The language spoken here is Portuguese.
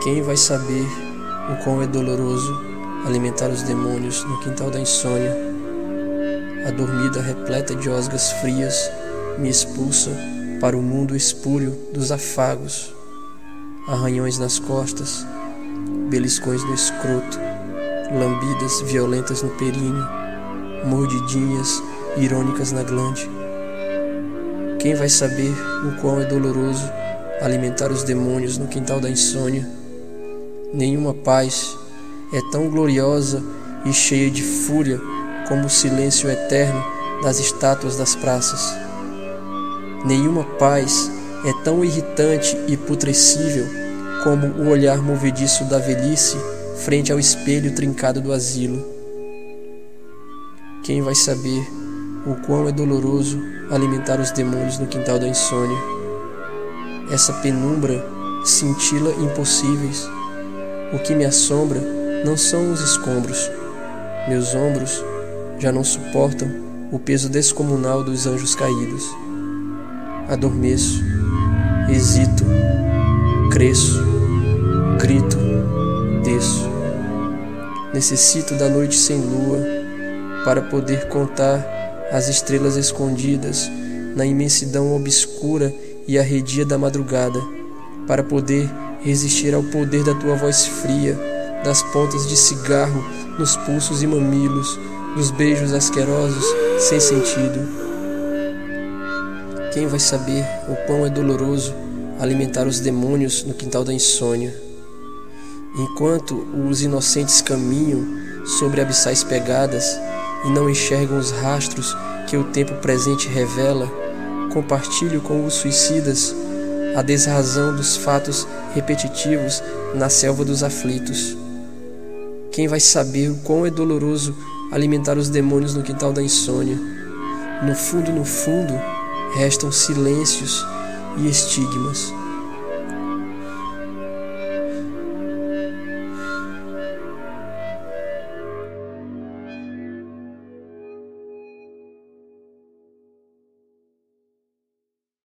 Quem vai saber o quão é doloroso alimentar os demônios no quintal da insônia? A dormida repleta de osgas frias me expulsa para o mundo espúrio dos afagos, arranhões nas costas, beliscões no escroto, lambidas violentas no períneo, mordidinhas irônicas na glande. Quem vai saber o quão é doloroso alimentar os demônios no quintal da insônia? Nenhuma paz é tão gloriosa e cheia de fúria como o silêncio eterno das estátuas das praças. Nenhuma paz é tão irritante e putrescível como o olhar movediço da velhice frente ao espelho trincado do asilo. Quem vai saber o quão é doloroso alimentar os demônios no quintal da insônia? Essa penumbra cintila impossíveis o que me assombra não são os escombros. Meus ombros já não suportam o peso descomunal dos anjos caídos. Adormeço, hesito, cresço, grito, desço. Necessito da noite sem lua para poder contar as estrelas escondidas na imensidão obscura e arredia da madrugada, para poder resistir ao poder da tua voz fria, das pontas de cigarro nos pulsos e mamilos, dos beijos asquerosos sem sentido. Quem vai saber o quão é doloroso alimentar os demônios no quintal da insônia? Enquanto os inocentes caminham sobre abissais pegadas e não enxergam os rastros que o tempo presente revela, compartilho com os suicidas a desrazão dos fatos repetitivos na selva dos aflitos. Quem vai saber o quão é doloroso alimentar os demônios no quintal da insônia? No fundo, no fundo, restam silêncios e estigmas.